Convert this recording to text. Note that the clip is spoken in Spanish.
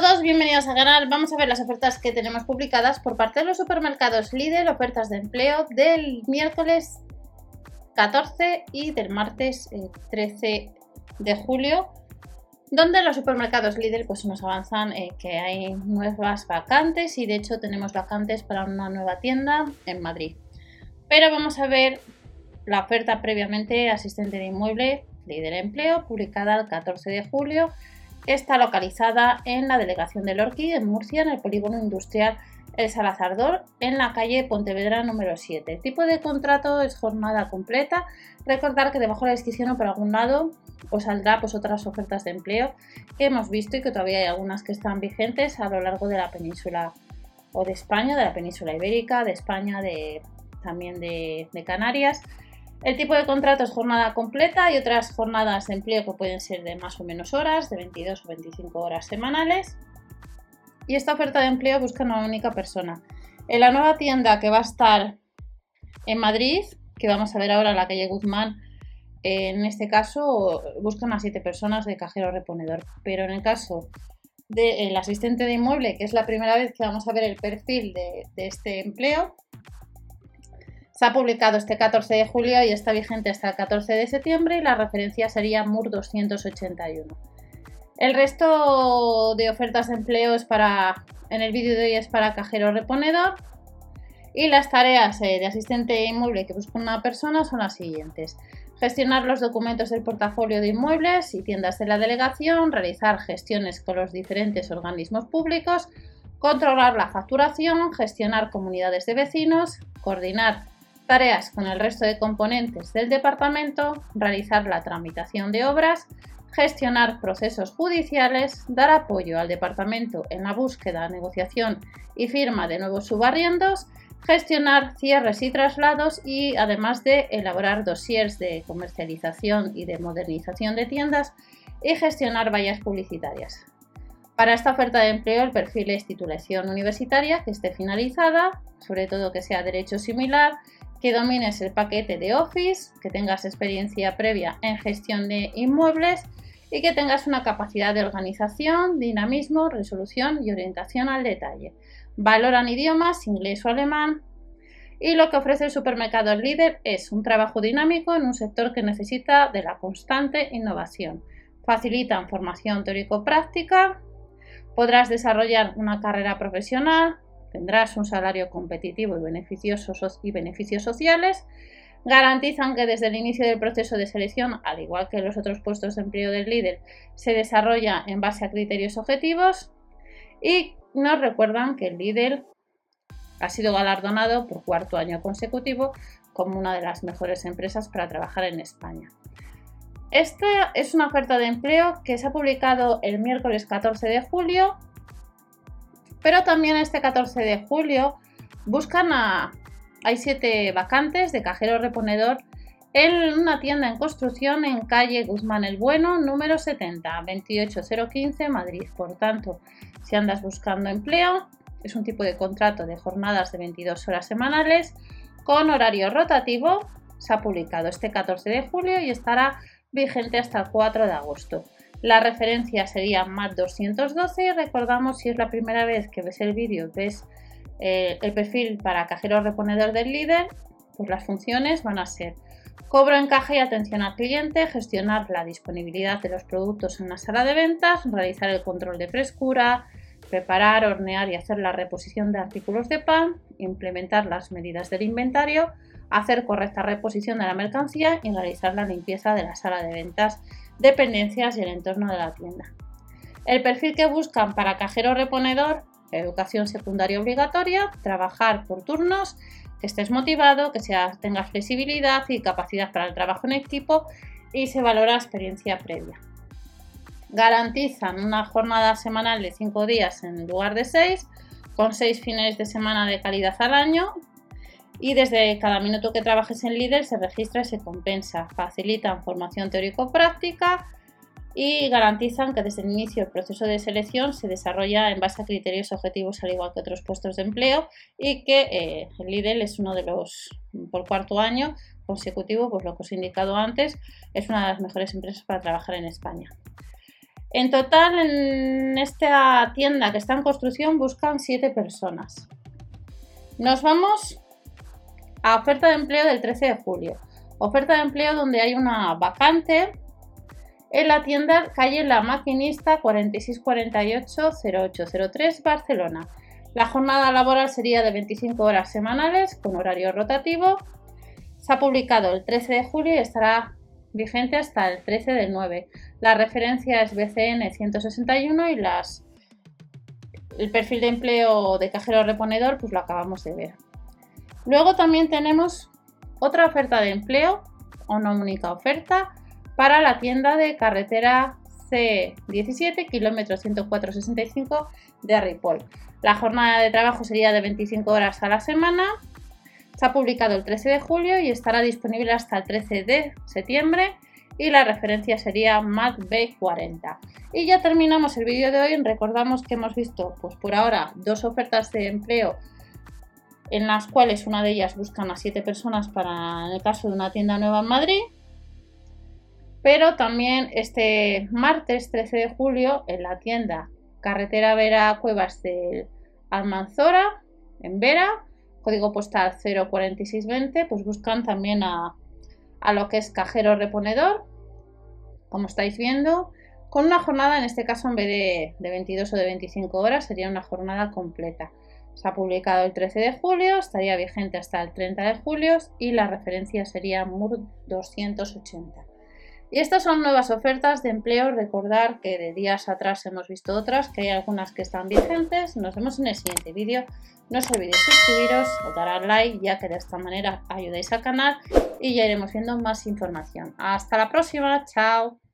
todos, bienvenidos al canal. Vamos a ver las ofertas que tenemos publicadas por parte de los supermercados Lidl, ofertas de empleo del miércoles 14 y del martes 13 eh, de julio, donde los supermercados Lidl pues, nos avanzan eh, que hay nuevas vacantes y de hecho tenemos vacantes para una nueva tienda en Madrid. Pero vamos a ver la oferta previamente asistente de inmueble Lidl Empleo, publicada el 14 de julio Está localizada en la delegación de Lorqui, en Murcia, en el polígono industrial El Salazardor, en la calle Pontevedra número 7. El tipo de contrato es jornada completa. Recordar que debajo de la descripción por algún lado os saldrá pues, otras ofertas de empleo que hemos visto y que todavía hay algunas que están vigentes a lo largo de la península o de España, de la península ibérica, de España, de, también de Canarias. El tipo de contrato es jornada completa y otras jornadas de empleo que pueden ser de más o menos horas, de 22 o 25 horas semanales. Y esta oferta de empleo busca una única persona. En la nueva tienda que va a estar en Madrid, que vamos a ver ahora la calle Guzmán, en este caso buscan a 7 personas de cajero reponedor. Pero en el caso del asistente de inmueble, que es la primera vez que vamos a ver el perfil de este empleo, se ha publicado este 14 de julio y está vigente hasta el 14 de septiembre y la referencia sería MUR 281. El resto de ofertas de empleo es para, en el vídeo de hoy es para cajero reponedor y las tareas eh, de asistente inmueble que busca una persona son las siguientes. Gestionar los documentos del portafolio de inmuebles y tiendas de la delegación, realizar gestiones con los diferentes organismos públicos, controlar la facturación, gestionar comunidades de vecinos, coordinar Tareas con el resto de componentes del departamento, realizar la tramitación de obras, gestionar procesos judiciales, dar apoyo al departamento en la búsqueda, negociación y firma de nuevos subarriendos, gestionar cierres y traslados y además de elaborar dossiers de comercialización y de modernización de tiendas y gestionar vallas publicitarias. Para esta oferta de empleo el perfil es titulación universitaria que esté finalizada, sobre todo que sea derecho similar que domines el paquete de Office, que tengas experiencia previa en gestión de inmuebles y que tengas una capacidad de organización, dinamismo, resolución y orientación al detalle. Valoran idiomas, inglés o alemán. Y lo que ofrece el supermercado líder es un trabajo dinámico en un sector que necesita de la constante innovación. Facilitan formación teórico-práctica, podrás desarrollar una carrera profesional, tendrás un salario competitivo y beneficios, y beneficios sociales. Garantizan que desde el inicio del proceso de selección, al igual que los otros puestos de empleo del líder, se desarrolla en base a criterios objetivos. Y nos recuerdan que el líder ha sido galardonado por cuarto año consecutivo como una de las mejores empresas para trabajar en España. Esta es una oferta de empleo que se ha publicado el miércoles 14 de julio pero también este 14 de julio buscan a... Hay siete vacantes de cajero reponedor en una tienda en construcción en calle Guzmán el Bueno, número 70, 28015, Madrid. Por tanto, si andas buscando empleo, es un tipo de contrato de jornadas de 22 horas semanales con horario rotativo. Se ha publicado este 14 de julio y estará vigente hasta el 4 de agosto. La referencia sería MAT 212. Recordamos si es la primera vez que ves el vídeo, ves eh, el perfil para cajero reponedor del líder, pues las funciones van a ser cobro en caja y atención al cliente, gestionar la disponibilidad de los productos en la sala de ventas, realizar el control de frescura, preparar, hornear y hacer la reposición de artículos de pan, implementar las medidas del inventario, hacer correcta reposición de la mercancía y realizar la limpieza de la sala de ventas dependencias y el entorno de la tienda. El perfil que buscan para cajero reponedor, educación secundaria obligatoria, trabajar por turnos, que estés motivado, que sea, tengas flexibilidad y capacidad para el trabajo en equipo y se valora experiencia previa. Garantizan una jornada semanal de 5 días en lugar de 6, con 6 fines de semana de calidad al año, y desde cada minuto que trabajes en líder se registra y se compensa. Facilitan formación teórico-práctica y garantizan que desde el inicio del proceso de selección se desarrolla en base a criterios objetivos al igual que otros puestos de empleo y que eh, el líder es uno de los, por cuarto año consecutivo, pues lo que os he indicado antes, es una de las mejores empresas para trabajar en España. En total, en esta tienda que está en construcción buscan 7 personas. Nos vamos a oferta de empleo del 13 de julio. Oferta de empleo donde hay una vacante en la tienda calle La Maquinista 4648-0803 Barcelona. La jornada laboral sería de 25 horas semanales con horario rotativo. Se ha publicado el 13 de julio y estará vigente hasta el 13 del 9. La referencia es BCN 161 y las el perfil de empleo de cajero reponedor pues lo acabamos de ver. Luego también tenemos otra oferta de empleo, una única oferta para la tienda de carretera C17, kilómetro 10465 de Ripoll. La jornada de trabajo sería de 25 horas a la semana. Se ha publicado el 13 de julio y estará disponible hasta el 13 de septiembre y la referencia sería MacB40. Y ya terminamos el vídeo de hoy. Recordamos que hemos visto, pues por ahora, dos ofertas de empleo en las cuales una de ellas buscan a 7 personas para en el caso de una tienda nueva en Madrid pero también este martes 13 de julio en la tienda Carretera Vera Cuevas del Almanzora, en Vera, código postal 04620, pues buscan también a, lo que es cajero reponedor, como estáis viendo, con una jornada, en este caso en vez de, de 22 o de 25 horas, sería una jornada completa. Se ha publicado el 13 de julio, estaría vigente hasta el 30 de julio y la referencia sería MUR 280. Y estas son nuevas ofertas de empleo. Recordar que de días atrás hemos visto otras, que hay algunas que están vigentes. Nos vemos en el siguiente vídeo. No os olvidéis suscribiros o dar al like, ya que de esta manera ayudáis al canal y ya iremos viendo más información. Hasta la próxima, chao.